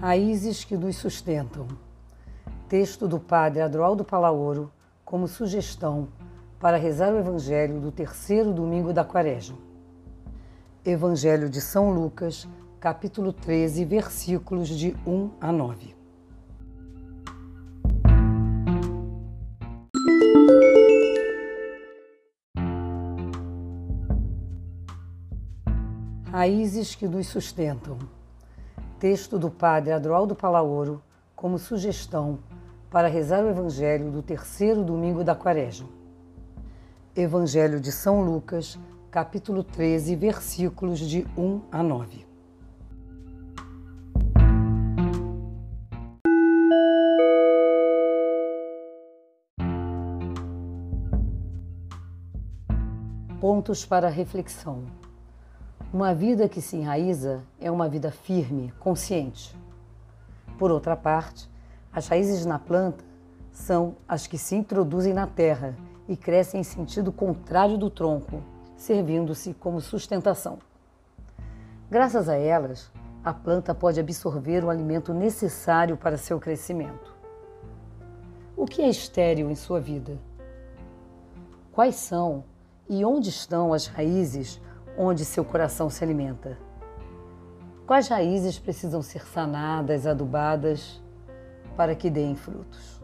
Raízes que nos sustentam. Texto do Padre Adroaldo Palaoro como sugestão para rezar o Evangelho do terceiro domingo da Quaresma. Evangelho de São Lucas, capítulo 13, versículos de 1 a 9. Raízes que nos sustentam. Texto do Padre Adroaldo Palaoro como sugestão para rezar o Evangelho do terceiro domingo da Quaresma. Evangelho de São Lucas, capítulo 13, versículos de 1 a 9. Pontos para reflexão. Uma vida que se enraiza é uma vida firme, consciente. Por outra parte, as raízes na planta são as que se introduzem na terra e crescem em sentido contrário do tronco, servindo-se como sustentação. Graças a elas, a planta pode absorver o alimento necessário para seu crescimento. O que é estéril em sua vida? Quais são e onde estão as raízes onde seu coração se alimenta. Quais raízes precisam ser sanadas, adubadas, para que deem frutos?